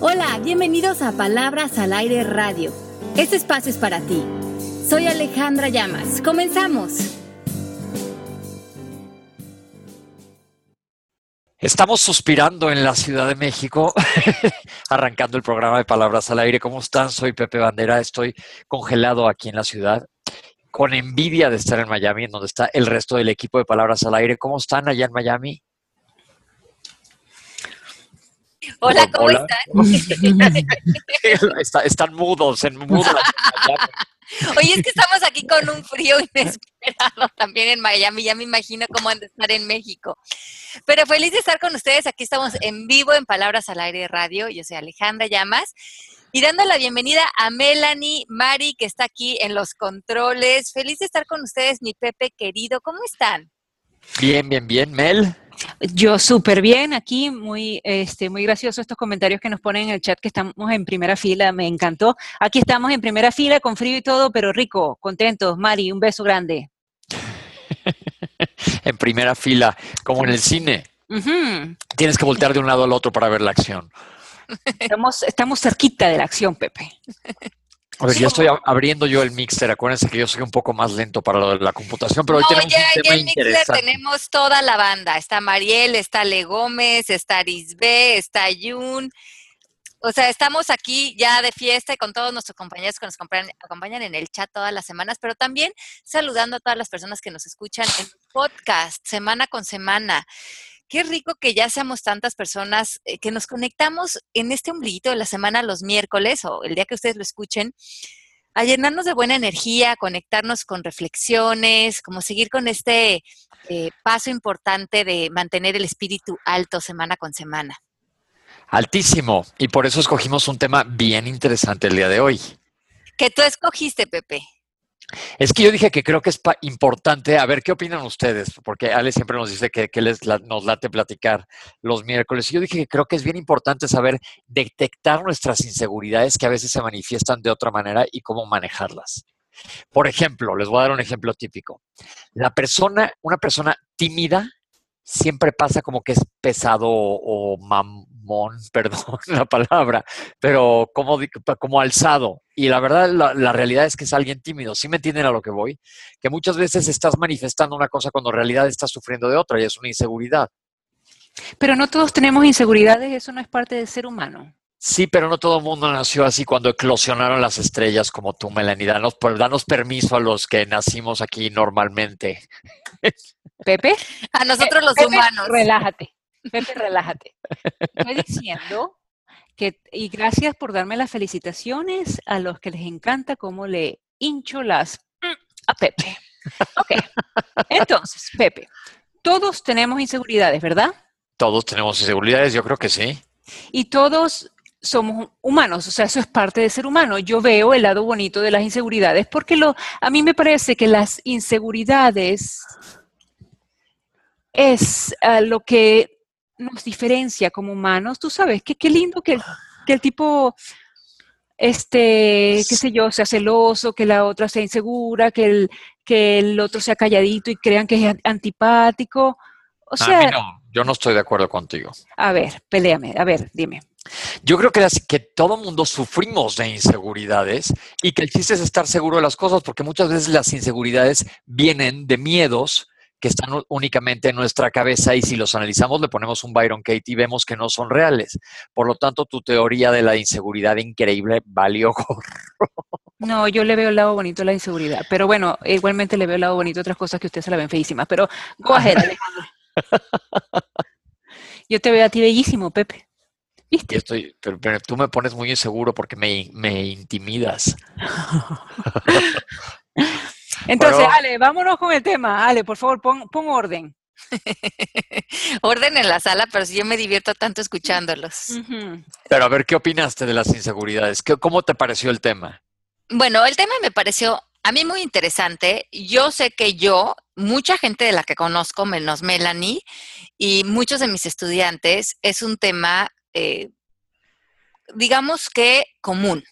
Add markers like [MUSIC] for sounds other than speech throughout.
Hola, bienvenidos a Palabras al Aire Radio. Este espacio es para ti. Soy Alejandra Llamas. Comenzamos. Estamos suspirando en la Ciudad de México, [LAUGHS] arrancando el programa de Palabras al Aire. ¿Cómo están? Soy Pepe Bandera, estoy congelado aquí en la ciudad, con envidia de estar en Miami, en donde está el resto del equipo de Palabras al Aire. ¿Cómo están allá en Miami? Hola, ¿cómo están? [LAUGHS] [LAUGHS] están mudos, en mudo. Oye, es que estamos aquí con un frío inesperado también en Miami, ya me imagino cómo han de estar en México. Pero feliz de estar con ustedes, aquí estamos en vivo en Palabras al Aire Radio, yo soy Alejandra Llamas, y dando la bienvenida a Melanie Mari, que está aquí en los controles. Feliz de estar con ustedes, mi Pepe querido, ¿cómo están? Bien, bien, bien, Mel. Yo súper bien aquí, muy, este, muy gracioso estos comentarios que nos ponen en el chat que estamos en primera fila, me encantó. Aquí estamos en primera fila con frío y todo, pero rico, contentos. Mari, un beso grande. [LAUGHS] en primera fila, como en el cine. Tienes que voltear de un lado al otro para ver la acción. Estamos, estamos cerquita de la acción, Pepe. [LAUGHS] A ver, ya estoy abriendo yo el mixer. Acuérdense que yo soy un poco más lento para lo de la computación, pero hoy tenemos ya, un tema el mixer tenemos toda la banda. Está Mariel, está Le Gómez, está Arisbe, está Yun. O sea, estamos aquí ya de fiesta y con todos nuestros compañeros que nos acompañan en el chat todas las semanas, pero también saludando a todas las personas que nos escuchan en podcast semana con semana. Qué rico que ya seamos tantas personas eh, que nos conectamos en este ombliguito de la semana los miércoles o el día que ustedes lo escuchen, a llenarnos de buena energía, conectarnos con reflexiones, como seguir con este eh, paso importante de mantener el espíritu alto semana con semana. Altísimo. Y por eso escogimos un tema bien interesante el día de hoy. ¿Qué tú escogiste, Pepe? Es que yo dije que creo que es importante, a ver qué opinan ustedes, porque Ale siempre nos dice que, les nos late platicar los miércoles. Y yo dije que creo que es bien importante saber detectar nuestras inseguridades que a veces se manifiestan de otra manera y cómo manejarlas. Por ejemplo, les voy a dar un ejemplo típico. La persona, una persona tímida, siempre pasa como que es pesado o mamón, [LAUGHS] perdón la palabra, pero como, como alzado. Y la verdad, la, realidad es que es alguien tímido. ¿Sí me entienden a lo que voy? Que muchas veces estás manifestando una cosa cuando en realidad estás sufriendo de otra y es una inseguridad. Pero no todos tenemos inseguridades, eso no es parte del ser humano. Sí, pero no todo el mundo nació así cuando eclosionaron las estrellas como tú, Melanie. Danos, danos permiso a los que nacimos aquí normalmente. Pepe. A nosotros los humanos. Relájate. Pepe, relájate. Estoy diciendo que, y gracias por darme las felicitaciones a los que les encanta cómo le hincho las a Pepe. Ok. Entonces, Pepe, todos tenemos inseguridades, ¿verdad? Todos tenemos inseguridades, yo creo que sí. Y todos somos humanos, o sea, eso es parte de ser humano. Yo veo el lado bonito de las inseguridades porque lo, a mí me parece que las inseguridades es ah, lo que nos diferencia como humanos. Tú sabes, que qué lindo que, el tipo, este, qué sé yo, sea celoso, que la otra sea insegura, que el, que el otro sea calladito y crean que es antipático. O sea, no, yo no estoy de acuerdo contigo. A ver, peleame, a ver, dime. Yo creo que, que todo mundo sufrimos de inseguridades y que el chiste es estar seguro de las cosas, porque muchas veces las inseguridades vienen de miedos que están únicamente en nuestra cabeza y si los analizamos le ponemos un Byron Kate y vemos que no son reales. Por lo tanto, tu teoría de la inseguridad increíble valió No, yo le veo el lado bonito a la inseguridad, pero bueno, igualmente le veo el lado bonito a otras cosas que usted se la ven feísimas, pero go ahead, [LAUGHS] Alejandro. Yo te veo a ti bellísimo, Pepe. ¿Viste? Estoy, pero, tú me pones muy inseguro porque me, me intimidas. [LAUGHS] Entonces, Ale, vámonos con el tema. Ale, por favor, pon, orden. [LAUGHS] orden en la sala, pero si yo me divierto tanto escuchándolos. Pero a ver, ¿qué opinaste de las inseguridades? ¿Cómo te pareció el tema? Bueno, el tema me pareció a mí muy interesante. Yo sé que yo, mucha gente de la que conozco, menos Melanie, y muchos de mis estudiantes, es un tema, eh, digamos que común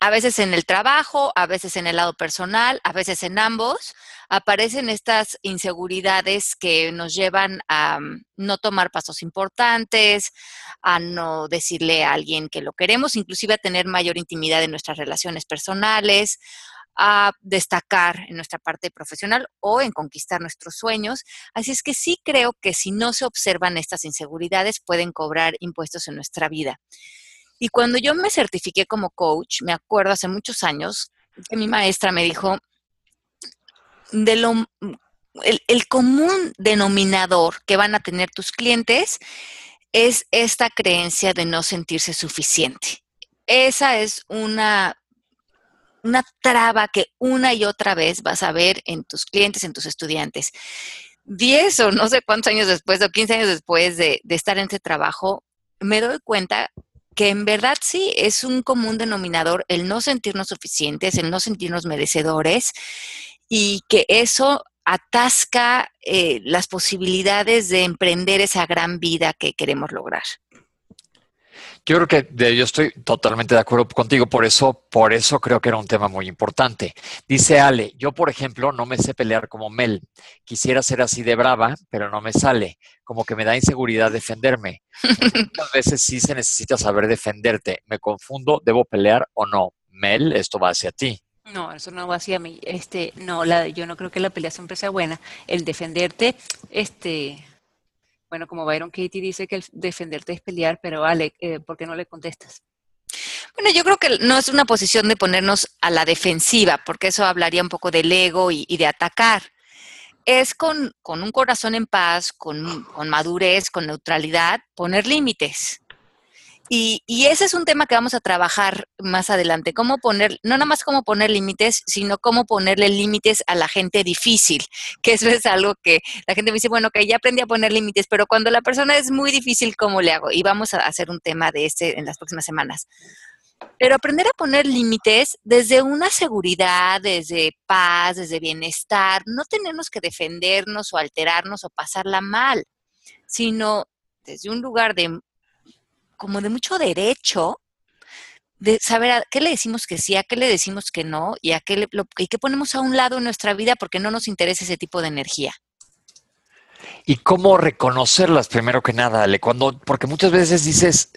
a veces en el trabajo, a veces en el lado personal, a veces en ambos, aparecen estas inseguridades que nos llevan a mm, no tomar pasos importantes, a no decirle a alguien que lo queremos, inclusive a tener mayor intimidad en nuestras relaciones personales, a destacar en nuestra parte profesional o en conquistar nuestros sueños. Así es que sí creo que si no se observan estas inseguridades pueden cobrar impuestos en nuestra vida. Y cuando yo me certifiqué como coach, me acuerdo hace muchos años que mi maestra me dijo, de lo, el, común denominador que van a tener tus clientes es esta creencia de no sentirse suficiente. Esa es una, una traba que una y otra vez vas a ver en tus clientes, en tus estudiantes. Diez o no sé cuántos años después o quince años después de, de estar en este trabajo, me doy cuenta que en verdad sí es un común denominador el no sentirnos suficientes, el no sentirnos merecedores y que eso atasca eh, las posibilidades de emprender esa gran vida que queremos lograr. Yo creo que yo estoy totalmente de acuerdo contigo, por eso, por eso creo que era un tema muy importante. Dice Ale, yo por ejemplo no me sé pelear como Mel. Quisiera ser así de brava, pero no me sale. Como que me da inseguridad defenderme. Muchas [LAUGHS] veces sí se necesita saber defenderte. Me confundo, ¿debo pelear o no? Mel, esto va hacia ti. No, eso no va hacia mí. Este, no, la, yo no creo que la pelea siempre sea buena. El defenderte, este, bueno, como Byron Katie dice que el defenderte es pelear, pero vale, eh, ¿por qué no le contestas? Bueno, yo creo que no es una posición de ponernos a la defensiva, porque eso hablaría un poco del ego y, y de atacar. Es con, con, un corazón en paz, con, con madurez, con neutralidad, poner límites. Y, ese es un tema que vamos a trabajar más adelante, cómo poner, no nada más cómo poner límites, sino cómo ponerle límites a la gente difícil, que eso es algo que la gente me dice, bueno, que ya aprendí a poner límites, pero cuando la persona es muy difícil, ¿cómo le hago? Y vamos a hacer un tema de este en las próximas semanas. Pero aprender a poner límites desde una seguridad, desde paz, desde bienestar, no tenemos que defendernos o alterarnos o pasarla mal, sino desde un lugar de como de mucho derecho de saber a qué le decimos que sí, a qué le decimos que no y a qué, le, lo, y qué ponemos a un lado en nuestra vida porque no nos interesa ese tipo de energía. ¿Y cómo reconocerlas primero que nada, Ale? Cuando, porque muchas veces dices,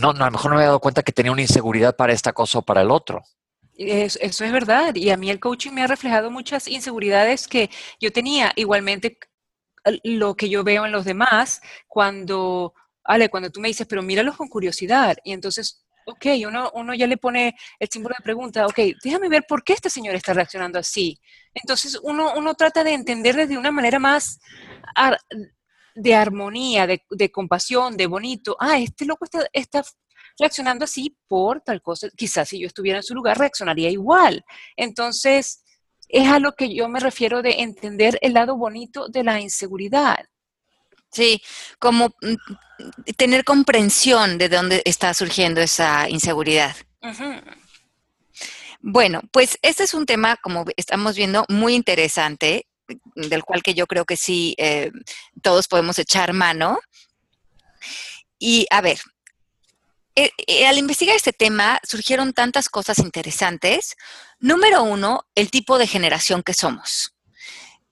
no, no, a lo mejor no me he dado cuenta que tenía una inseguridad para esta cosa o para el otro. Eso, eso es verdad. Y a mí el coaching me ha reflejado muchas inseguridades que yo tenía. Igualmente, lo que yo veo en los demás cuando Cuando tú me dices, pero míralos con curiosidad, y entonces, ok, uno, uno ya le pone el símbolo de pregunta, ok, déjame ver por qué este señor está reaccionando así. Entonces, uno, uno trata de entender de una manera más de armonía, de, compasión, de bonito. Ah, este loco está reaccionando así por tal cosa. Quizás si yo estuviera en su lugar, reaccionaría igual. Entonces, es a lo que yo me refiero de entender el lado bonito de la inseguridad. Sí, como tener comprensión de dónde está surgiendo esa inseguridad. Uh -huh. Bueno, pues este es un tema, como estamos viendo, muy interesante, del cual que yo creo que sí eh, todos podemos echar mano. Y a ver, eh, eh, al investigar este tema surgieron tantas cosas interesantes. Número uno, el tipo de generación que somos.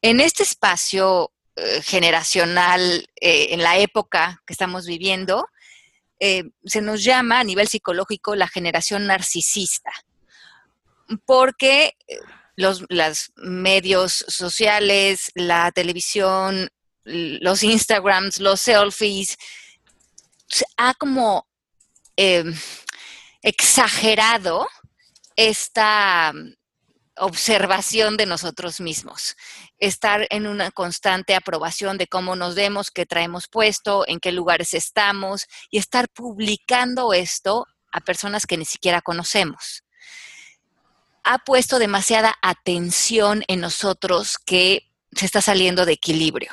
En este espacio eh, generacional eh, en la época que estamos viviendo, eh, se nos llama a nivel psicológico la generación narcisista, porque los medios sociales, la televisión, los Instagrams, los selfies, ha como exagerado esta observación de nosotros mismos, estar en una constante aprobación de cómo nos vemos, qué traemos puesto, en qué lugares estamos y estar publicando esto a personas que ni siquiera conocemos. Ha puesto demasiada atención en nosotros que se está saliendo de equilibrio.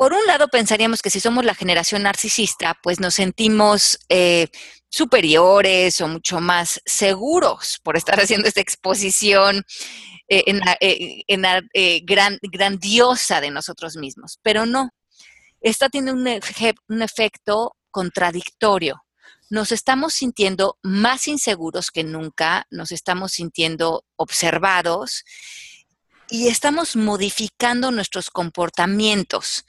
Por un lado, pensaríamos que si somos la generación narcisista, pues nos sentimos eh, superiores o mucho más seguros por estar haciendo esta exposición eh, en eh, en eh, gran, grandiosa de nosotros mismos. Pero no, esta tiene un, un efecto contradictorio. nos estamos sintiendo más inseguros que nunca, nos estamos sintiendo observados y estamos modificando nuestros comportamientos.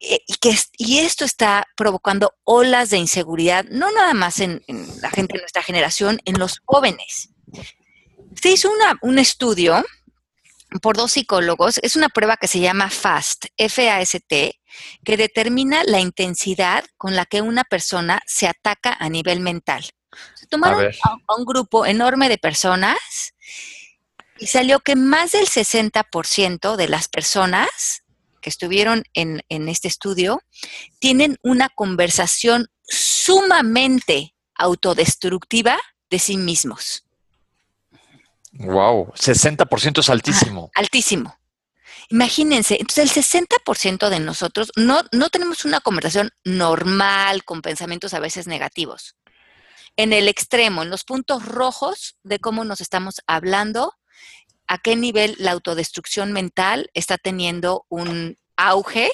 Eh, Y, que, y esto está provocando olas de inseguridad, no nada más en, en la gente de nuestra generación, en los jóvenes. Se hizo una- un estudio por dos psicólogos, es una prueba que se llama FAST, F-A-S-T, que determina la intensidad con la que una persona se ataca a nivel mental. Se tomaron a un grupo enorme de personas y salió que más del 60% de las personas que estuvieron en, en este estudio tienen una conversación sumamente autodestructiva de sí mismos. Wow, 60% es altísimo. altísimo. Imagínense, entonces el 60% de nosotros no, no tenemos una conversación normal con pensamientos a veces negativos. En el extremo, en los puntos rojos de cómo nos estamos hablando, a qué nivel la autodestrucción mental está teniendo un auge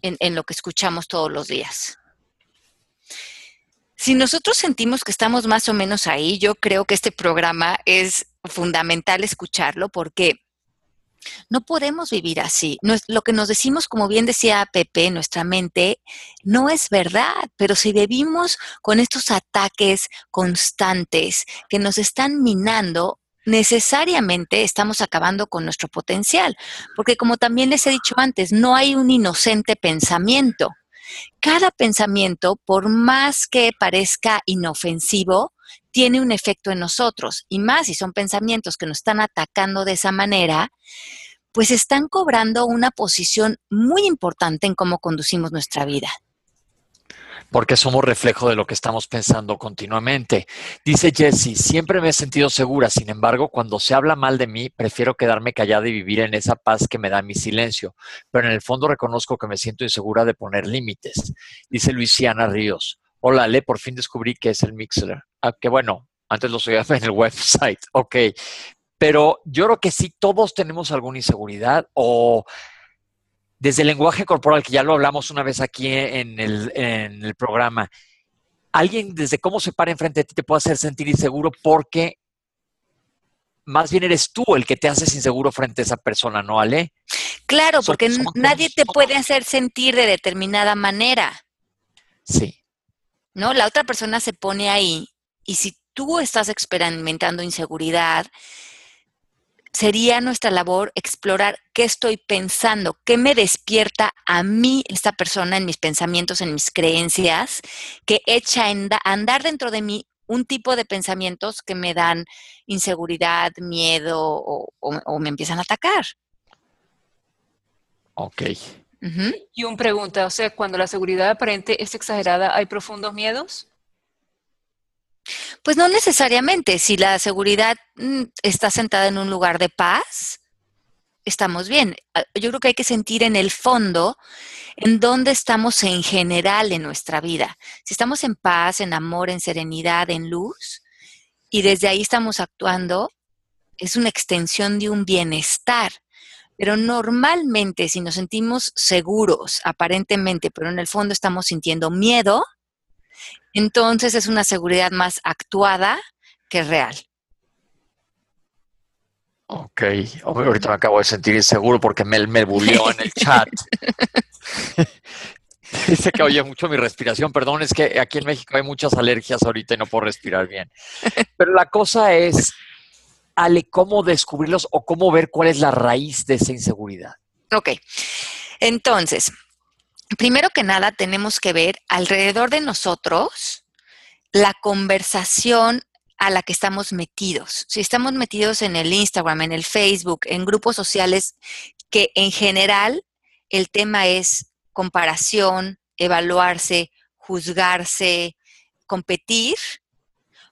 en, lo que escuchamos todos los días. Si nosotros sentimos que estamos más o menos ahí, yo creo que este programa es fundamental escucharlo porque no podemos vivir así. No es- lo que nos decimos, como bien decía Pepe, nuestra mente, no es verdad, pero si vivimos con estos ataques constantes que nos están minando, necesariamente estamos acabando con nuestro potencial, porque como también les he dicho antes, no hay un inocente pensamiento. Cada pensamiento, por más que parezca inofensivo, tiene un efecto en nosotros. Y más si son pensamientos que nos están atacando de esa manera, pues están cobrando una posición muy importante en cómo conducimos nuestra vida. Porque somos reflejo de lo que estamos pensando continuamente. Dice Jessie, siempre me he sentido segura, sin embargo, cuando se habla mal de mí, prefiero quedarme callada y vivir en esa paz que me da mi silencio, pero en el fondo reconozco que me siento insegura de poner límites. Dice Luisiana Ríos, hola Ale, por fin descubrí que es el Mixler. Ah, que bueno, antes lo subía [LAUGHS] en el website, ok. Pero yo creo que sí, todos tenemos alguna inseguridad o desde el lenguaje corporal, que ya lo hablamos una vez aquí en el, en el programa, alguien desde cómo se para enfrente de ti te puede hacer sentir inseguro porque más bien eres tú el que te haces inseguro frente a esa persona, ¿no, Ale? Claro, porque nadie te puede hacer sentir de determinada manera, Sí. ¿no? La otra persona se pone ahí y si tú estás experimentando inseguridad, sería nuestra labor explorar qué estoy pensando, qué me despierta a mí esta persona en mis pensamientos, en mis creencias, que echa a anda- a andar dentro de mí un tipo de pensamientos que me dan inseguridad, miedo o, o- o me empiezan a atacar. Ok. Y un pregunta, o sea, cuando la seguridad aparente es exagerada, ¿hay profundos miedos? Pues no necesariamente. Si la seguridad mm, está sentada en un lugar de paz, estamos bien. Ah, Yo creo que hay que sentir en el fondo en dónde estamos en general en nuestra vida. Si estamos en paz, en amor, en serenidad, en luz, y desde ahí estamos actuando, es una extensión de un bienestar. Pero normalmente si nos sentimos seguros, aparentemente, pero en el fondo estamos sintiendo miedo, entonces es una seguridad más actuada que real. Ok. Ahorita me acabo de sentir inseguro porque Mel me bulió en el chat. [LAUGHS] Dice que oye mucho mi respiración. Perdón, es que aquí en México hay muchas alergias ahorita y no puedo respirar bien. Pero la cosa es, Ale, ¿cómo descubrirlos o cómo ver cuál es la raíz de esa inseguridad? Ok, entonces, primero que nada tenemos que ver alrededor de nosotros la conversación a la que estamos metidos. Si estamos metidos en el Instagram, en el Facebook, en grupos sociales que en general el tema es comparación, evaluarse, juzgarse, competir,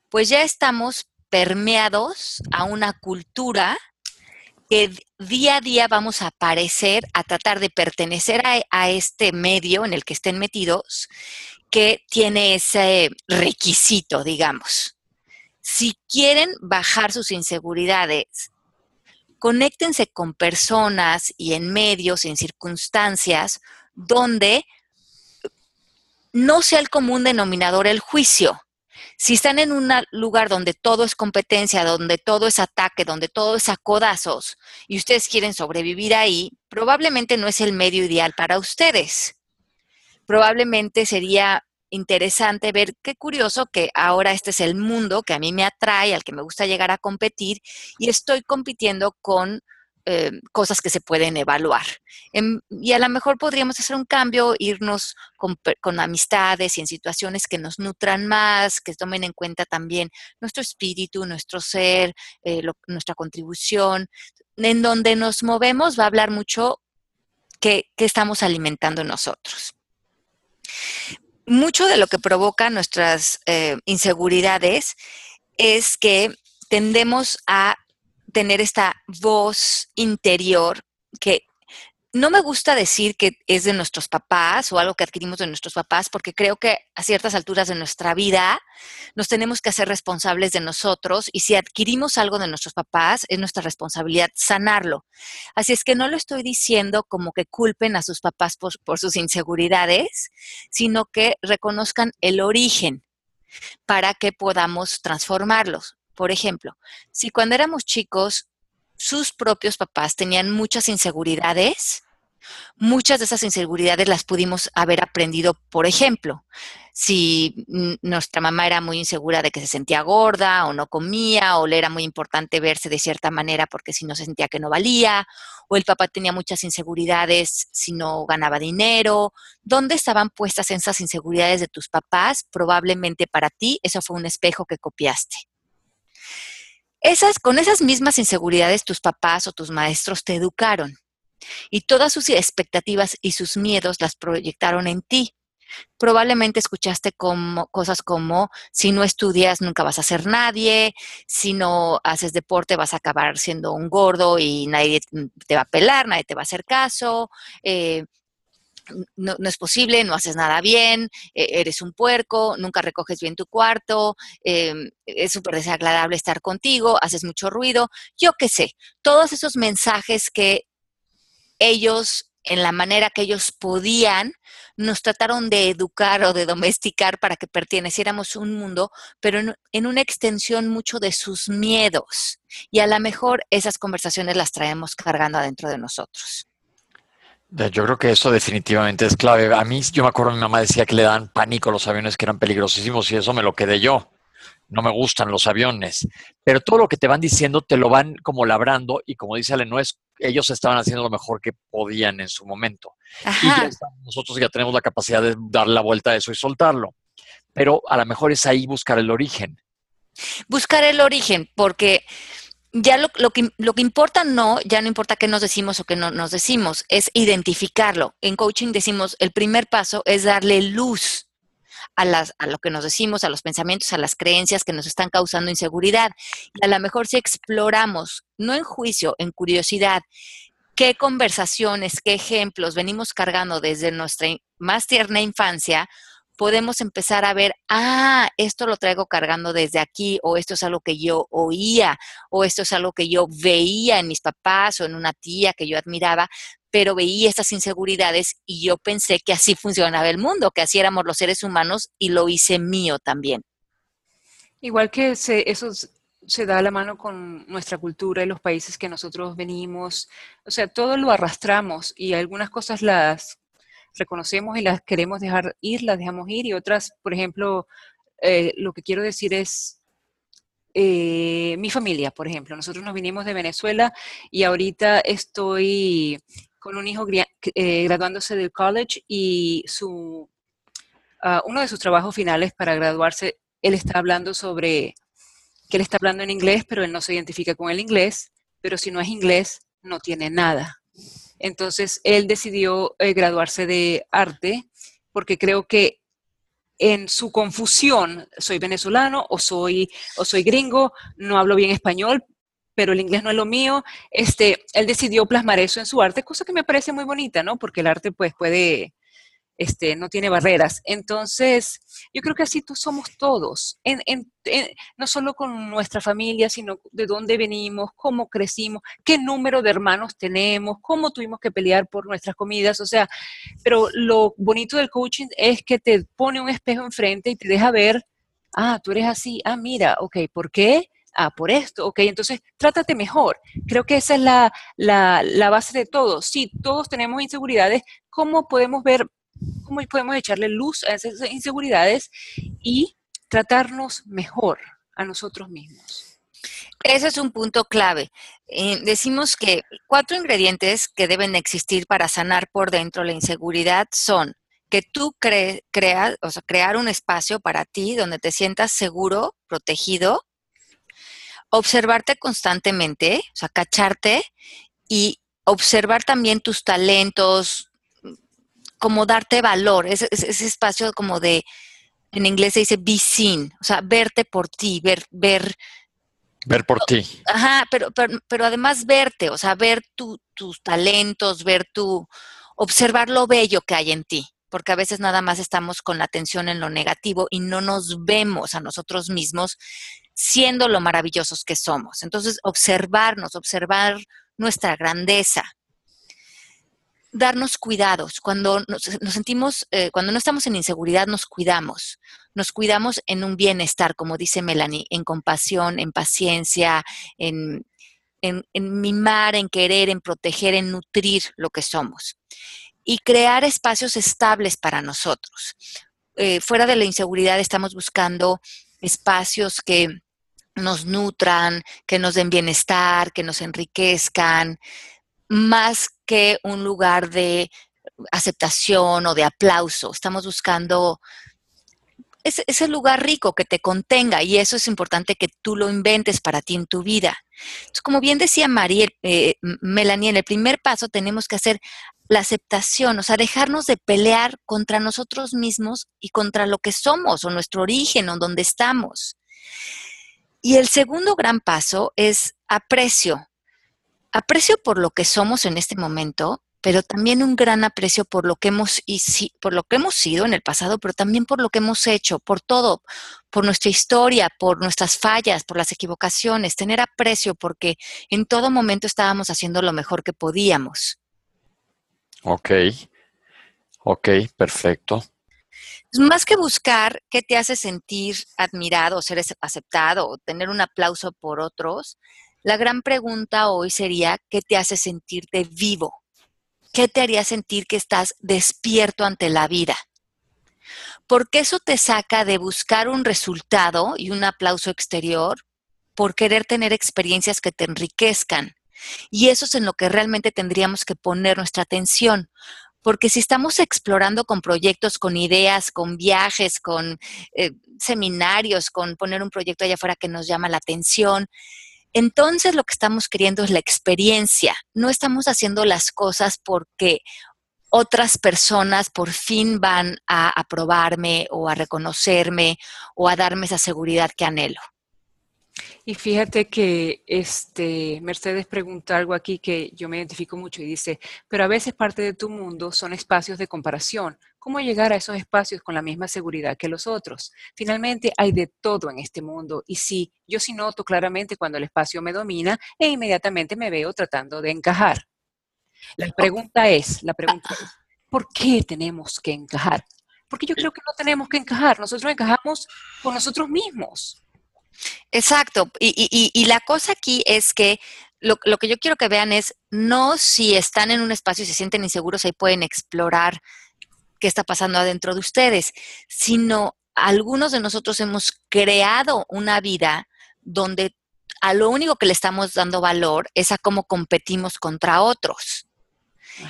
pues ya estamos permeados a una cultura que día a día vamos a aparecer a tratar de pertenecer a, a este medio en el que estén metidos que tiene ese requisito, digamos. Si quieren bajar sus inseguridades, conéctense con personas y en medios, en circunstancias donde no sea el común denominador el juicio, Si están en un lugar donde todo es competencia, donde todo es ataque, donde todo es a codazos y ustedes quieren sobrevivir ahí, probablemente no es el medio ideal para ustedes. Probablemente sería interesante ver qué curioso que ahora este es el mundo que a mí me atrae, al que me gusta llegar a competir y estoy compitiendo con eh, cosas que se pueden evaluar. Em, y a lo mejor podríamos hacer un cambio, irnos con, amistades y en situaciones que nos nutran más, que tomen en cuenta también nuestro espíritu, nuestro ser, eh, nuestra contribución. En donde nos movemos va a hablar mucho que, estamos alimentando nosotros. Mucho de lo que provoca nuestras eh, inseguridades es que tendemos a tener esta voz interior que no me gusta decir que es de nuestros papás o algo que adquirimos de nuestros papás, porque creo que a ciertas alturas de nuestra vida nos tenemos que hacer responsables de nosotros y si adquirimos algo de nuestros papás, es nuestra responsabilidad sanarlo. Así es que no lo estoy diciendo como que culpen a sus papás por, por sus inseguridades, sino que reconozcan el origen para que podamos transformarlos. Por ejemplo, si cuando éramos chicos sus propios papás tenían muchas inseguridades, muchas de esas inseguridades las pudimos haber aprendido, por ejemplo, si nuestra mamá era muy insegura de que se sentía gorda o no comía, o le era muy importante verse de cierta manera porque si no se sentía que no valía, o el papá tenía muchas inseguridades si no ganaba dinero, ¿dónde estaban puestas esas inseguridades de tus papás? Probablemente para ti eso fue un espejo que copiaste. Esas, con esas mismas inseguridades tus papás o tus maestros te educaron. Y todas sus expectativas y sus miedos las proyectaron en ti. Probablemente escuchaste como, cosas como, si no estudias nunca vas a ser nadie, si no haces deporte vas a acabar siendo un gordo y nadie te va a pelar, nadie te va a hacer caso, eh, no, es posible, no haces nada bien, e, eres un puerco, nunca recoges bien tu cuarto, em, es súper desagradable estar contigo, haces mucho ruido, yo qué sé, todos esos mensajes que ellos, en la manera que ellos podían, nos trataron de educar o de domesticar para que perteneciéramos a un mundo, pero en, en una extensión mucho de sus miedos. Y a lo mejor esas conversaciones las traemos cargando adentro de nosotros. Yo creo que eso definitivamente es clave. A mí, yo me acuerdo, mi mamá decía que le dan pánico a los aviones que eran peligrosísimos y eso me lo quedé yo. No me gustan los aviones. Pero todo lo que te van diciendo te lo van como labrando y como dice Ale, no es, ellos estaban haciendo lo mejor que podían en su momento. Y nosotros ya tenemos la capacidad de dar la vuelta a eso y soltarlo. Pero a lo mejor es ahí buscar el origen. Buscar el origen, porque ya lo, que, lo que importa no, ya no importa qué nos decimos o qué no nos decimos, es identificarlo. En coaching decimos, el primer paso es darle luz a, las, a lo que nos decimos, a los pensamientos, a las creencias que nos están causando inseguridad. Y a lo mejor si exploramos, no en juicio, en curiosidad, qué conversaciones, qué ejemplos venimos cargando desde nuestra más tierna infancia, podemos empezar a ver, ah, esto lo traigo cargando desde aquí, o esto es algo que yo oía, o esto es algo que yo veía en mis papás o en una tía que yo admiraba, pero veía estas inseguridades y yo pensé que así funcionaba el mundo, que así éramos los seres humanos y lo hice mío también. Igual que eso se da a la mano con nuestra cultura y los países que nosotros venimos, o sea, todo lo arrastramos y algunas cosas las reconocemos y las queremos dejar ir, las dejamos ir y otras, por ejemplo, eh, lo que quiero decir es eh, mi familia, por ejemplo. Nosotros nos vinimos de Venezuela y ahorita estoy con un hijo eh, graduándose del college y su, ah, uno de sus trabajos finales para graduarse, él está hablando sobre que él está hablando en inglés, pero él no se identifica con el inglés, pero si no es inglés, no tiene nada. Entonces, él decidió eh, graduarse de arte porque creo que en su confusión, soy venezolano o soy, o soy gringo, no hablo bien español, pero el inglés no es lo mío, este, él decidió plasmar eso en su arte, cosa que me parece muy bonita, ¿no? Porque el arte pues puede, este, no tiene barreras. Entonces, yo creo que así somos todos, no solo con nuestra familia, sino de dónde venimos, cómo crecimos, qué número de hermanos tenemos, cómo tuvimos que pelear por nuestras comidas, o sea, pero lo bonito del coaching es que te pone un espejo enfrente y te deja ver ah, tú eres así, ah, mira, ok, ¿por qué? Ah, por esto, ok, entonces trátate mejor. Creo que esa es la, la, la base de todo. Si todos tenemos inseguridades, ¿cómo podemos ver, cómo podemos echarle luz a esas inseguridades y tratarnos mejor a nosotros mismos? Ese es un punto clave. Eh, decimos que cuatro ingredientes que deben existir para sanar por dentro la inseguridad son que tú creas, o sea, crear un espacio para ti donde te sientas seguro, protegido, observarte constantemente, o sea, cacharte y observar también tus talentos, como darte valor, ese, ese espacio como de, en inglés se dice be seen, o sea, verte por ti, ver, ver Ver por ti. Ajá, pero, pero, además verte, o sea, ver tus talentos, ver tu, observar lo bello que hay en ti, porque a veces nada más estamos con la atención en lo negativo y no nos vemos a nosotros mismos siendo lo maravillosos que somos. Entonces, observarnos, observar nuestra grandeza, darnos cuidados. Cuando nos, sentimos, eh, cuando no estamos en inseguridad, nos cuidamos. Nos cuidamos en un bienestar, como dice Melanie, en compasión, en paciencia, en, en, mimar, en querer, en proteger, en nutrir lo que somos. Y crear espacios estables para nosotros. Eh, fuera de la inseguridad estamos buscando espacios que nos nutran, que nos den bienestar, que nos enriquezcan, más un lugar de aceptación o de aplauso. Estamos buscando ese, ese, lugar rico que te contenga y eso es importante que tú lo inventes para ti en tu vida. Entonces, como bien decía María, eh, Melanie, en el primer paso tenemos que hacer la aceptación, o sea, dejarnos de pelear contra nosotros mismos y contra lo que somos o nuestro origen o donde estamos. Y el segundo gran paso es aprecio aprecio por lo que somos en este momento, pero también un gran aprecio por lo que hemos por lo que hemos sido en el pasado, pero también por lo que hemos hecho, por todo, por nuestra historia, por nuestras fallas, por las equivocaciones, tener aprecio porque en todo momento estábamos haciendo lo mejor que podíamos. Ok, ok, perfecto. Más que buscar qué te hace sentir admirado, ser aceptado o tener un aplauso por otros, la gran pregunta hoy sería, ¿qué te hace sentirte vivo? ¿Qué te haría sentir que estás despierto ante la vida? Porque eso te saca de buscar un resultado y un aplauso exterior por querer tener experiencias que te enriquezcan. Y eso es en lo que realmente tendríamos que poner nuestra atención. Porque si estamos explorando con proyectos, con ideas, con viajes, con eh, seminarios, con poner un proyecto allá afuera que nos llama la atención, entonces lo que estamos queriendo es la experiencia. No estamos haciendo las cosas porque otras personas por fin van a aprobarme o a reconocerme o a darme esa seguridad que anhelo. Y fíjate que este, Mercedes pregunta algo aquí que yo me identifico mucho y dice, pero a veces parte de tu mundo son espacios de comparación. ¿Cómo llegar a esos espacios con la misma seguridad que los otros? Finalmente hay de todo en este mundo y sí, yo sí noto claramente cuando el espacio me domina e inmediatamente me veo tratando de encajar. La pregunta es, la pregunta es, ¿por qué tenemos que encajar? Porque yo creo que no tenemos que encajar, nosotros encajamos con nosotros mismos. Exacto. Y, la cosa aquí es que lo, que yo quiero que vean es, no si están en un espacio y se sienten inseguros, ahí pueden explorar qué está pasando adentro de ustedes, sino algunos de nosotros hemos creado una vida donde a lo único que le estamos dando valor es a cómo competimos contra otros.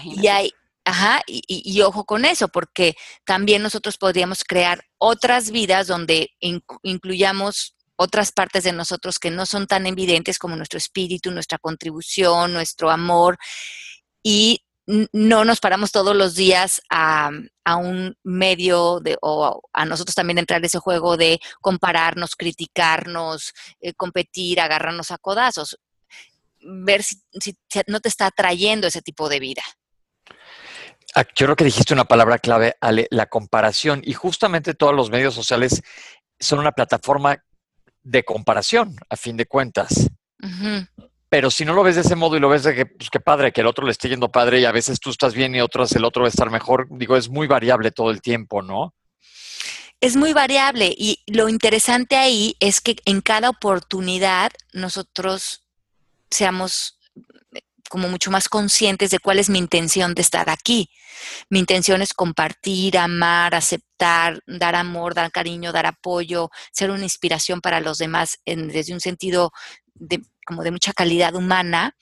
Y hay, Ajá, y, y, ojo con eso, porque también nosotros podríamos crear otras vidas donde incluyamos otras partes de nosotros que no son tan evidentes como nuestro espíritu, nuestra contribución, nuestro amor, y no nos paramos todos los días a, un medio de, o a nosotros también entrar en ese juego de compararnos, criticarnos, eh, competir, agarrarnos a codazos, ver si, no te está atrayendo ese tipo de vida. Ah, yo creo que dijiste una palabra clave, Ale, la comparación. Y justamente todos los medios sociales son una plataforma de comparación, a fin de cuentas. Pero si no lo ves de ese modo y lo ves de que, pues qué padre, que el otro le esté yendo padre y a veces tú estás bien y otras el otro va a estar mejor, digo, es muy variable todo el tiempo, ¿no? es muy variable y lo interesante ahí es que en cada oportunidad nosotros seamos eh, como mucho más conscientes de cuál es mi intención de estar aquí. Mi intención es compartir, amar, aceptar, dar amor, dar cariño, dar apoyo, ser una inspiración para los demás desde un sentido de, como de mucha calidad humana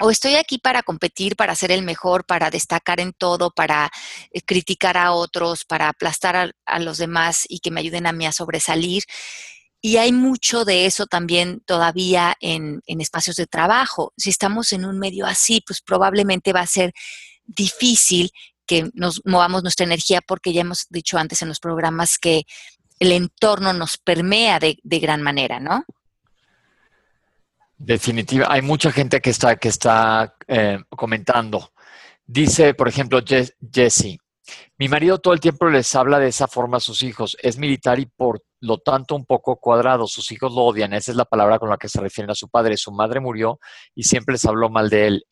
o estoy aquí para competir, para ser el mejor, para destacar en todo, para eh, criticar a otros, para aplastar a, los demás y que me ayuden a mí a sobresalir. Y hay mucho de eso también todavía en, en, espacios de trabajo. Si estamos en un medio así, pues probablemente va a ser difícil que nos movamos nuestra energía porque ya hemos dicho antes en los programas que el entorno nos permea de, de gran manera, ¿no? Definitiva. Hay mucha gente que está, que está eh, comentando. Dice, por ejemplo, Jesse, mi marido todo el tiempo les habla de esa forma a sus hijos. Es militar y por lo tanto un poco cuadrado. Sus hijos lo odian. Esa es la palabra con la que se refieren a su padre. Su madre murió y siempre les habló mal de él.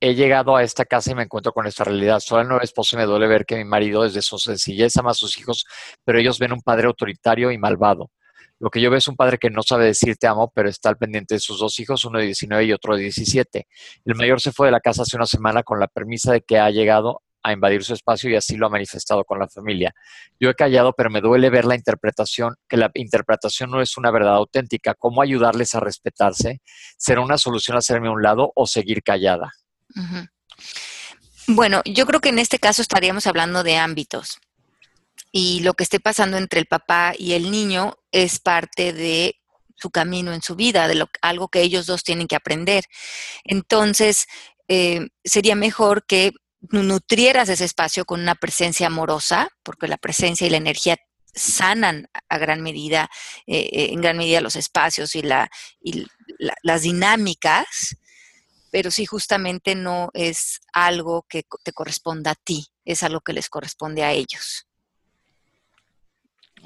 He llegado a esta casa y me encuentro con esta realidad. Soy el nuevo esposo y me duele ver que mi marido desde su sencillez ama a sus hijos, pero ellos ven un padre autoritario y malvado. Lo que yo veo es un padre que no sabe decir te amo, pero está al pendiente de sus dos hijos, uno de 19 y otro de 17. El mayor se fue de la casa hace una semana con la permisa de que ha llegado a invadir su espacio y así lo ha manifestado con la familia. Yo he callado, pero me duele ver la interpretación, que la interpretación no es una verdad auténtica. ¿Cómo ayudarles a respetarse? ¿Será una solución hacerme a un lado o seguir callada? Bueno, yo creo que en este caso estaríamos hablando de ámbitos y lo que esté pasando entre el papá y el niño es parte de su camino en su vida, de lo, algo que ellos dos tienen que aprender. Entonces, eh, sería mejor que nutrieras ese espacio con una presencia amorosa, porque la presencia y la energía sanan a gran medida, eh, eh, en gran medida los espacios y, la, y las dinámicas, pero sí justamente no es algo que te corresponda a ti, es algo que les corresponde a ellos.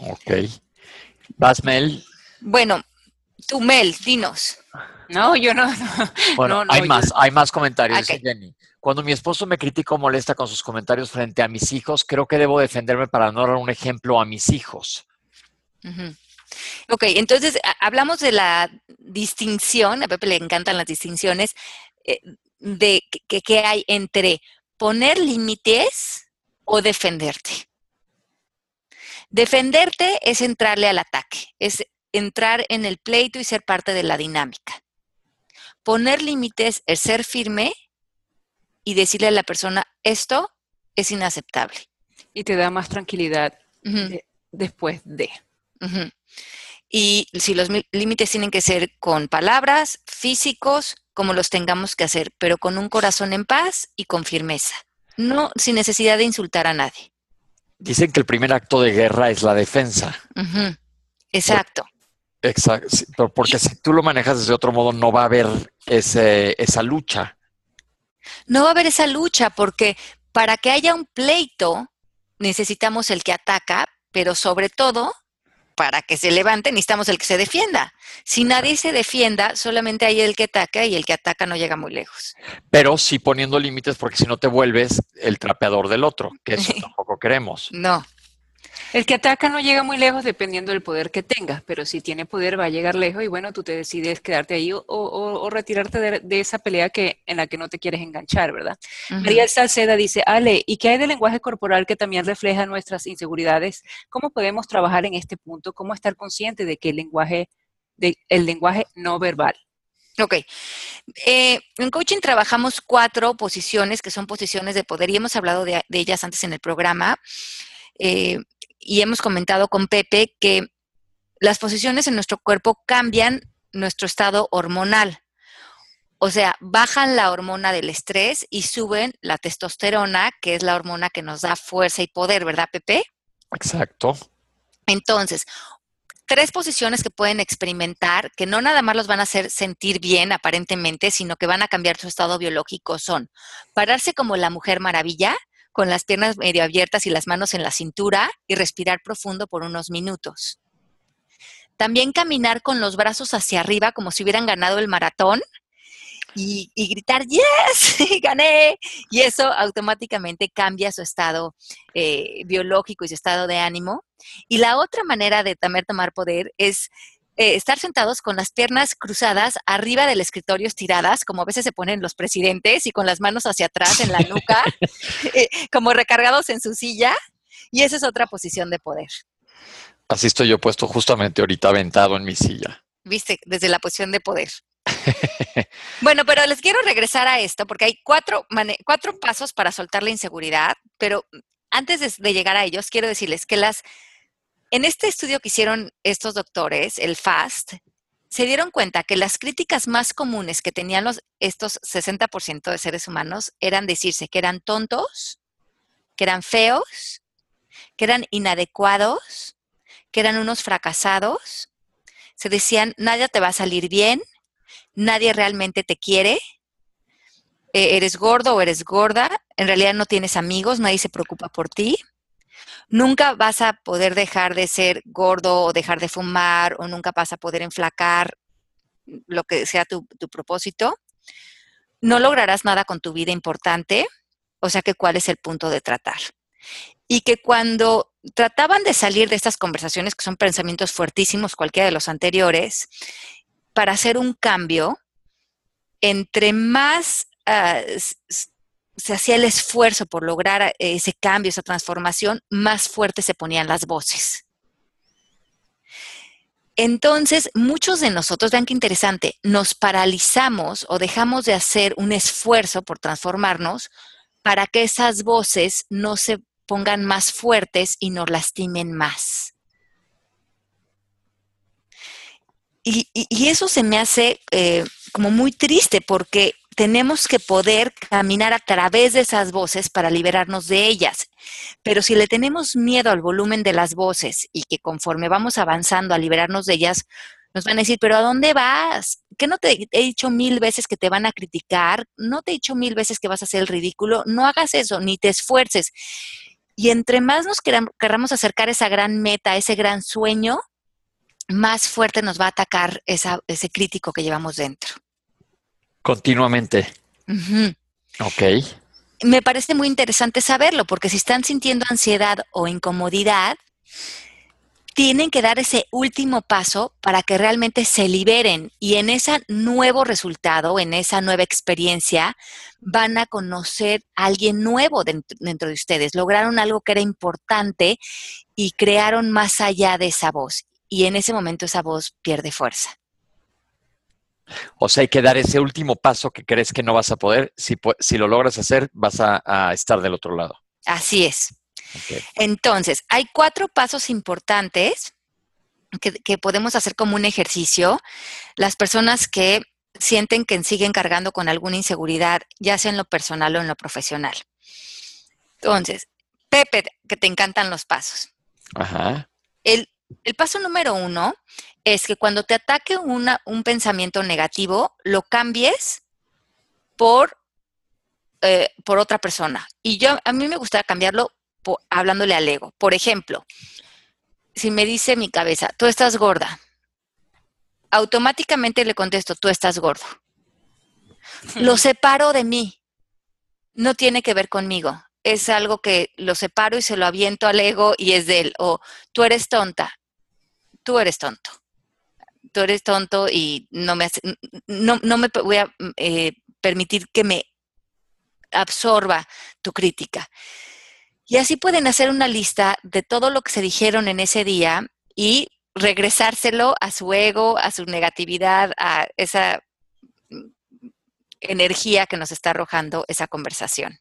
Ok. ¿Vas, Mel? Bueno, tú, Mel, dinos. No, yo no. Bueno, hay más, hay más comentarios, Jenny. Cuando mi esposo me critica o molesta con sus comentarios frente a mis hijos, creo que debo defenderme para no dar un ejemplo a mis hijos. Ok, entonces hablamos de la distinción, a Pepe le encantan las distinciones, eh, de que hay entre poner límites o defenderte. Defenderte es entrarle al ataque, es entrar en el pleito y ser parte de la dinámica. Poner límites es ser firme y decirle a la persona, esto es inaceptable. Y te da más tranquilidad después de. Y si los límites tienen que ser con palabras, físicos, como los tengamos que hacer, pero con un corazón en paz y con firmeza. No sin necesidad de insultar a nadie. Dicen que el primer acto de guerra es la defensa. Exacto. exacto. Porque si tú lo manejas de otro modo, no va a haber ese, esa lucha. No va a haber esa lucha porque para que haya un pleito necesitamos el que ataca, pero sobre todo para que se levante necesitamos el que se defienda. Si nadie se defienda, solamente hay el que ataca y el que ataca no llega muy lejos. Pero sí poniendo límites porque si no te vuelves el trapeador del otro, que eso [LAUGHS] tampoco queremos. No, el que ataca no llega muy lejos dependiendo del poder que tenga, pero si tiene poder va a llegar lejos y bueno, tú te decides quedarte ahí o, retirarte de, esa pelea que, en la que no te quieres enganchar, ¿verdad? María Salceda dice, Ale, ¿y qué hay del lenguaje corporal que también refleja nuestras inseguridades? ¿Cómo podemos trabajar en este punto? ¿Cómo estar consciente de que el lenguaje, de, el lenguaje no verbal? Ok. Eh, en coaching trabajamos cuatro posiciones que son posiciones de poder y hemos hablado de, ellas antes en el programa. Eh, y hemos comentado con Pepe que las posiciones en nuestro cuerpo cambian nuestro estado hormonal. O sea, bajan la hormona del estrés y suben la testosterona, que es la hormona que nos da fuerza y poder, ¿verdad, Pepe? Exacto. Entonces, tres posiciones que pueden experimentar, que no nada más los van a hacer sentir bien aparentemente, sino que van a cambiar su estado biológico son pararse como la mujer maravilla, con las piernas medio abiertas y las manos en la cintura y respirar profundo por unos minutos. También caminar con los brazos hacia arriba como si hubieran ganado el maratón y, gritar, yes, [LAUGHS] gané. Y eso automáticamente cambia su estado eh, biológico y su estado de ánimo. Y la otra manera de también tomar poder es eh, estar sentados con las piernas cruzadas arriba del escritorio estiradas, como a veces se ponen los presidentes, y con las manos hacia atrás en la [LAUGHS] nuca, eh, como recargados en su silla. Y esa es otra posición de poder. Así estoy yo puesto justamente ahorita aventado en mi silla. Viste, desde la posición de poder. bueno, pero les quiero regresar a esto porque hay cuatro, cuatro pasos para soltar la inseguridad, pero antes de, de llegar a ellos, quiero decirles que las en este estudio que hicieron estos doctores, el FAST, se dieron cuenta que las críticas más comunes que tenían los, estos 60% de seres humanos eran decirse que eran tontos, que eran feos, que eran inadecuados, que eran unos fracasados. Se decían, nadie te va a salir bien, nadie realmente te quiere, eh, eres gordo o eres gorda, en realidad no tienes amigos, nadie se preocupa por ti nunca vas a poder dejar de ser gordo o dejar de fumar o nunca vas a poder enflacar lo que sea tu, propósito. No lograrás nada con tu vida importante, o sea que cuál es el punto de tratar. Y que cuando trataban de salir de estas conversaciones, que son pensamientos fuertísimos, cualquiera de los anteriores, para hacer un cambio, entre más ah, se hacía el esfuerzo por lograr eh, ese cambio, esa transformación, más fuertes se ponían las voces. Entonces, muchos de nosotros, vean qué interesante, nos paralizamos o dejamos de hacer un esfuerzo por transformarnos para que esas voces no se pongan más fuertes y nos lastimen más. Y, eso se me hace eh, como muy triste porque tenemos que poder caminar a través de esas voces para liberarnos de ellas. Pero si le tenemos miedo al volumen de las voces y que conforme vamos avanzando a liberarnos de ellas, nos van a decir, pero ¿a dónde vas? ¿Qué no te he dicho mil veces que te van a criticar? ¿No te he dicho mil veces que vas a hacer el ridículo? No hagas eso, ni te esfuerces. Y entre más nos queramos acercar a esa gran meta, ese gran sueño, más fuerte nos va a atacar ese crítico que llevamos dentro. Continuamente. Ok. Me parece muy interesante saberlo, porque si están sintiendo ansiedad o incomodidad, tienen que dar ese último paso para que realmente se liberen y en ese nuevo resultado, en esa nueva experiencia, van a conocer a alguien nuevo dentro, dentro, de ustedes. Lograron algo que era importante y crearon más allá de esa voz. Y en ese momento esa voz pierde fuerza. O sea, hay que dar ese último paso que crees que no vas a poder. Si, si lo logras hacer, vas a, estar del otro lado. Así es. Entonces, hay cuatro pasos importantes que, podemos hacer como un ejercicio. Las personas que sienten que siguen cargando con alguna inseguridad, ya sea en lo personal o en lo profesional. Entonces, Pepe, que te encantan los pasos. Ajá. El, el paso número uno es que cuando te ataque un pensamiento negativo, lo cambies por, eh, por otra persona. Y yo, a mí me gustaría cambiarlo hablándole al ego. Por ejemplo, si me dice mi cabeza, tú estás gorda, automáticamente le contesto, tú estás gordo. Lo separo de mí. No tiene que ver conmigo. Es algo que lo separo y se lo aviento al ego y es de él. O tú eres tonta. Tú eres tonto tú eres tonto y no me, no, me voy a eh, permitir que me absorba tu crítica. Y así pueden hacer una lista de todo lo que se dijeron en ese día y regresárselo a su ego, a su negatividad, a esa energía que nos está arrojando esa conversación.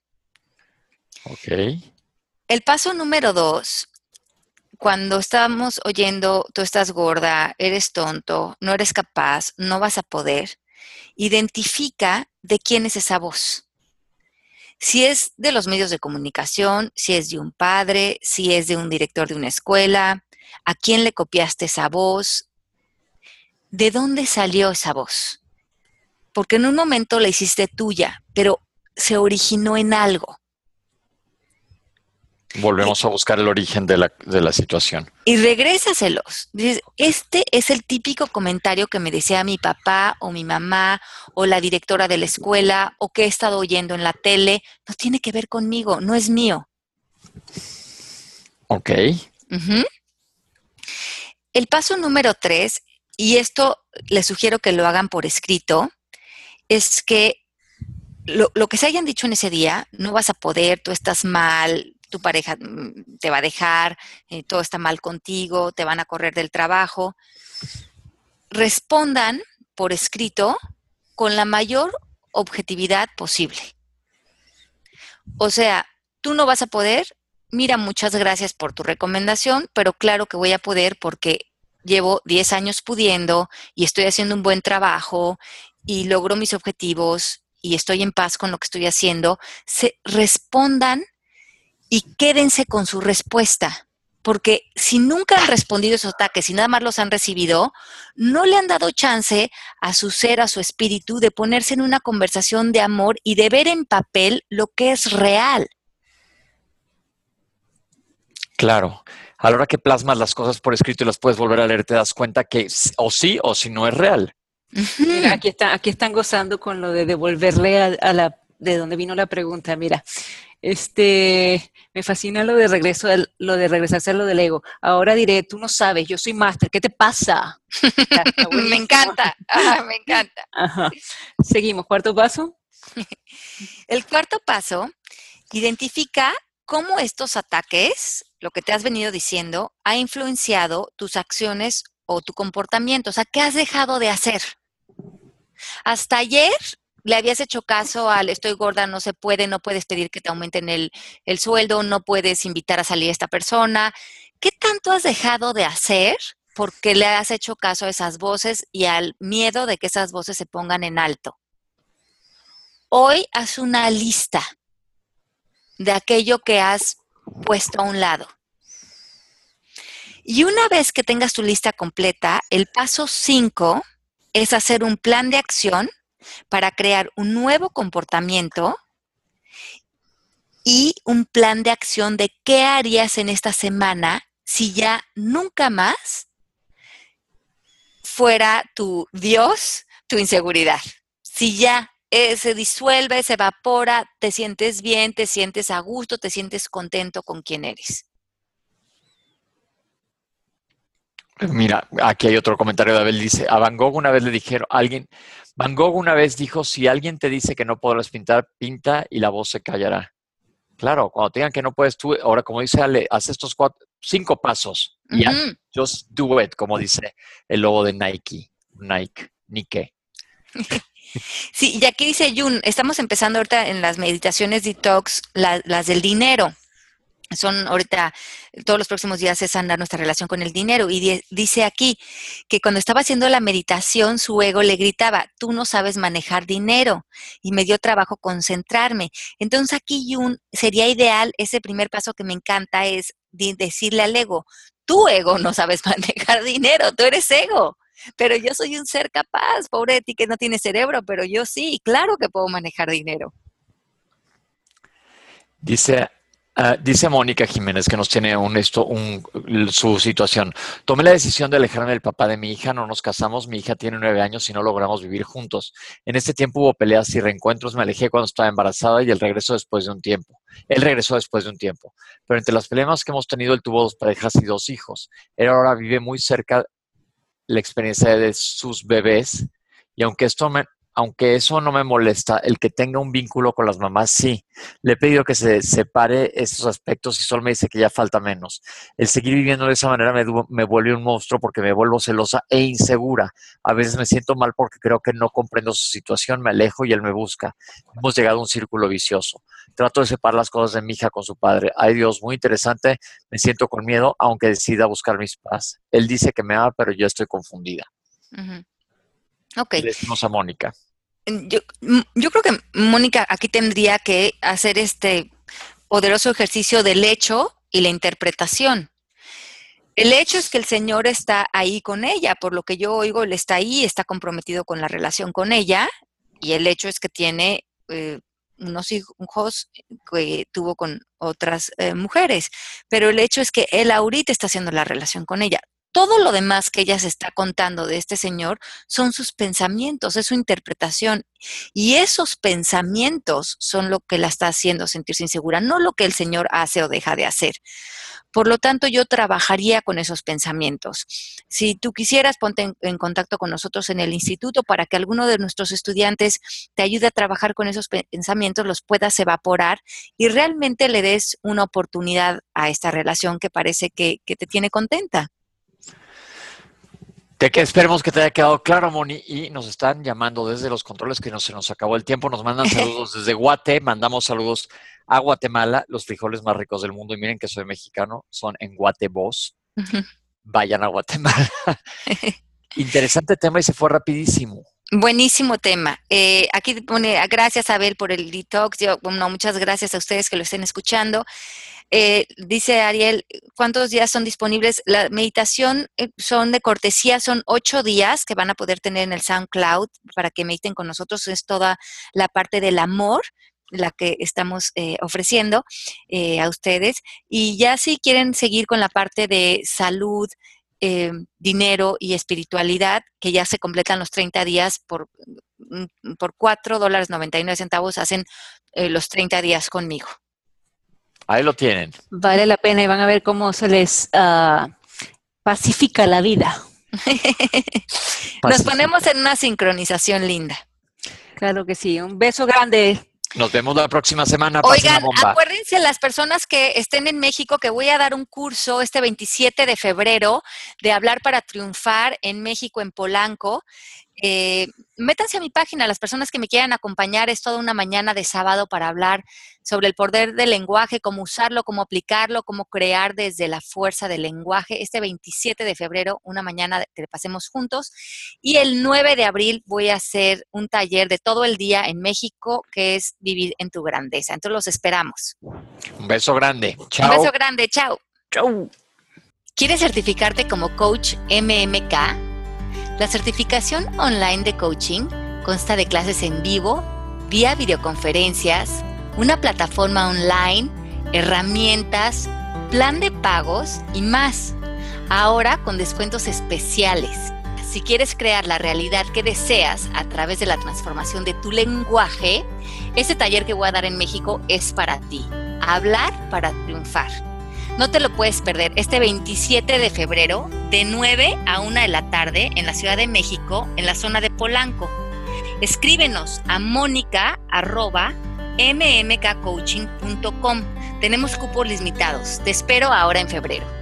Ok. El paso número dos cuando estamos oyendo, tú estás gorda, eres tonto, no eres capaz, no vas a poder, identifica de quién es esa voz. Si es de los medios de comunicación, si es de un padre, si es de un director de una escuela, a quién le copiaste esa voz, de dónde salió esa voz. Porque en un momento la hiciste tuya, pero se originó en algo. Volvemos a buscar el origen de la, de la situación. Y regrésaselos. Dices, este es el típico comentario que me decía mi papá o mi mamá o la directora de la escuela o que he estado oyendo en la tele. No tiene que ver conmigo, no es mío. Ok. El paso número tres, y esto les sugiero que lo hagan por escrito, es que lo, lo que se hayan dicho en ese día, no vas a poder, tú estás mal, tu pareja mm, te va a dejar, eh, todo está mal contigo, te van a correr del trabajo, respondan por escrito con la mayor objetividad posible. O sea, tú no vas a poder, mira, muchas gracias por tu recomendación, pero claro que voy a poder porque llevo 10 años pudiendo y estoy haciendo un buen trabajo y logro mis objetivos y estoy en paz con lo que estoy haciendo, se respondan y quédense con su respuesta. Porque si nunca han respondido esos ataques, si nada más los han recibido, no le han dado chance a su ser, a su espíritu, de ponerse en una conversación de amor y de ver en papel lo que es real. Claro. A la hora que plasmas las cosas por escrito y las puedes volver a leer, te das cuenta que o sí o si no es real. Mira, aquí, está, aquí están gozando con lo de devolverle a, a la de donde vino la pregunta. Mira, este me fascina lo de regreso, lo de regresarse a lo del ego. Ahora diré, tú no sabes, yo soy máster, ¿qué te pasa? Me [LAUGHS] encanta, me encanta. Ajá. Seguimos, cuarto paso. [LAUGHS] El cuarto paso, identifica cómo estos ataques, lo que te has venido diciendo, ha influenciado tus acciones o tu comportamiento. O sea, ¿qué has dejado de hacer? Hasta ayer le habías hecho caso al estoy gorda, no se puede, no puedes pedir que te aumenten el, el sueldo, no puedes invitar a salir a esta persona. ¿Qué tanto has dejado de hacer porque le has hecho caso a esas voces y al miedo de que esas voces se pongan en alto? Hoy haz una lista de aquello que has puesto a un lado. Y una vez que tengas tu lista completa, el paso 5 es hacer un plan de acción para crear un nuevo comportamiento y un plan de acción de qué harías en esta semana si ya nunca más fuera tu Dios, tu inseguridad. Si ya se disuelve, se evapora, te sientes bien, te sientes a gusto, te sientes contento con quien eres. Mira, aquí hay otro comentario de Abel. Dice, a Van Gogh una vez le dijeron, alguien, Van Gogh una vez dijo, si alguien te dice que no podrás pintar, pinta y la voz se callará. Claro, cuando te digan que no puedes tú, ahora como dice Ale, haz estos cuatro, cinco pasos y haz, Ujú. just do it, como dice el logo de Nike, Nike, Nike. [LAUGHS] Sí, y aquí dice Jun, estamos empezando ahorita en las meditaciones detox, la- las del dinero. Son ahorita, todos los próximos días es andar nuestra relación con el dinero. Y di- dice aquí que cuando estaba haciendo la meditación, su ego le gritaba, tú no sabes manejar dinero. Y me dio trabajo concentrarme. Entonces aquí, Jun, sería ideal, ese primer paso que me encanta es decirle al ego, tu ego no sabes [LAUGHS] manejar dinero, tú eres ego. Pero yo soy un ser capaz, pobre de que no tiene cerebro, pero yo sí, claro que puedo manejar dinero. Dice, ah, dice Mónica Jiménez que nos tiene un, esto, un, su situación. Tomé la decisión de alejarme del papá de mi hija, no nos casamos, mi hija tiene nueve años y no logramos vivir juntos. En este tiempo hubo peleas y reencuentros, me alejé cuando estaba embarazada y el regreso después de un tiempo. Él regresó después de un tiempo. Pero entre las peleas que hemos tenido, él tuvo dos parejas y dos hijos. Él ahora vive muy cerca la experiencia de sus bebés y aunque esto me, aunque eso no me molesta, el que tenga un vínculo con las mamás, sí. Le he pedido que se separe esos aspectos y solo me dice que ya falta menos. El seguir viviendo de esa manera me, me vuelve un monstruo porque me vuelvo celosa e insegura. A veces me siento mal porque creo que no comprendo su situación, me alejo y él me busca. Hemos llegado a un círculo vicioso. Trato de separar las cosas de mi hija con su padre. Ay Dios, muy interesante. Me siento con miedo, aunque decida buscar mis paz. Él dice que me ama, pero yo estoy confundida. Ok. Le decimos a Mónica. Yo, yo creo que Mónica aquí tendría que hacer este poderoso ejercicio del hecho y la interpretación. El hecho es que el Señor está ahí con ella, por lo que yo oigo, Él está ahí, está comprometido con la relación con ella, y el hecho es que tiene eh, unos hijos que tuvo con otras eh, mujeres, pero el hecho es que él ahorita está haciendo la relación con ella. Todo lo demás que ella se está contando de este señor son sus pensamientos, es su interpretación. Y esos pensamientos son lo que la está haciendo sentirse insegura, no lo que el señor hace o deja de hacer. Por lo tanto, yo trabajaría con esos pensamientos. Si tú quisieras, ponte en, contacto con nosotros en el instituto para que alguno de nuestros estudiantes te ayude a trabajar con esos pensamientos, los puedas evaporar y realmente le des una oportunidad a esta relación que parece que te tiene contenta. De que esperemos que te haya quedado claro, Moni. Y nos están llamando desde los controles que no se nos acabó el tiempo. Nos mandan [LAUGHS] saludos desde Guate. Mandamos saludos a Guatemala, los frijoles más ricos del mundo. Y miren que soy mexicano, son en Guatebos. Vayan a Guatemala. [LAUGHS] Interesante tema y se fue rapidísimo. Buenísimo tema. Eh, aquí pone, gracias Abel por el detox. Yo, bueno, muchas gracias a ustedes que lo estén escuchando. Eh, dice Ariel, ¿cuántos días son disponibles? La meditación eh, son de cortesía, son ocho días que van a poder tener en el SoundCloud para que mediten con nosotros. Es toda la parte del amor la que estamos eh, ofreciendo a ustedes. Y ya si quieren seguir con la parte de salud, dinero y espiritualidad, que ya se completan los 30 días por, mm, por 4 dólares 99 centavos, hacen los 30 días conmigo. Ahí lo tienen. Vale la pena y van a ver cómo se les uh, pacifica la vida. Nos ponemos en una sincronización linda. Claro que sí. Un beso grande. Nos vemos la próxima semana. Oigan, acuérdense las personas que estén en México que voy a dar un curso este 27 de febrero de hablar para triunfar en México, en Polanco. Eh, métanse a mi página, las personas que me quieran acompañar, es toda una mañana de sábado para hablar sobre el poder del lenguaje, cómo usarlo, cómo aplicarlo, cómo crear desde la fuerza del lenguaje. Este 27 de febrero, una mañana que pasemos juntos. Y el 9 de abril voy a hacer un taller de todo el día en México, que es Vivir en tu Grandeza. Entonces los esperamos. Un beso grande. Chao. Un beso grande. Chao. Chao. ¿Quieres certificarte como coach MMK? La certificación online de coaching consta de clases en vivo, vía videoconferencias, una plataforma online, herramientas, plan de pagos y más. Ahora con descuentos especiales. Si quieres crear la realidad que deseas a través de la transformación de tu lenguaje, este taller que voy a dar en México es para ti. Hablar para triunfar. No te lo puedes perder este 27 de febrero de 9 a 1 de la tarde en la Ciudad de México, en la zona de Polanco. Escríbenos a mónica.mmkcoaching.com. Tenemos cupos limitados. Te espero ahora en febrero.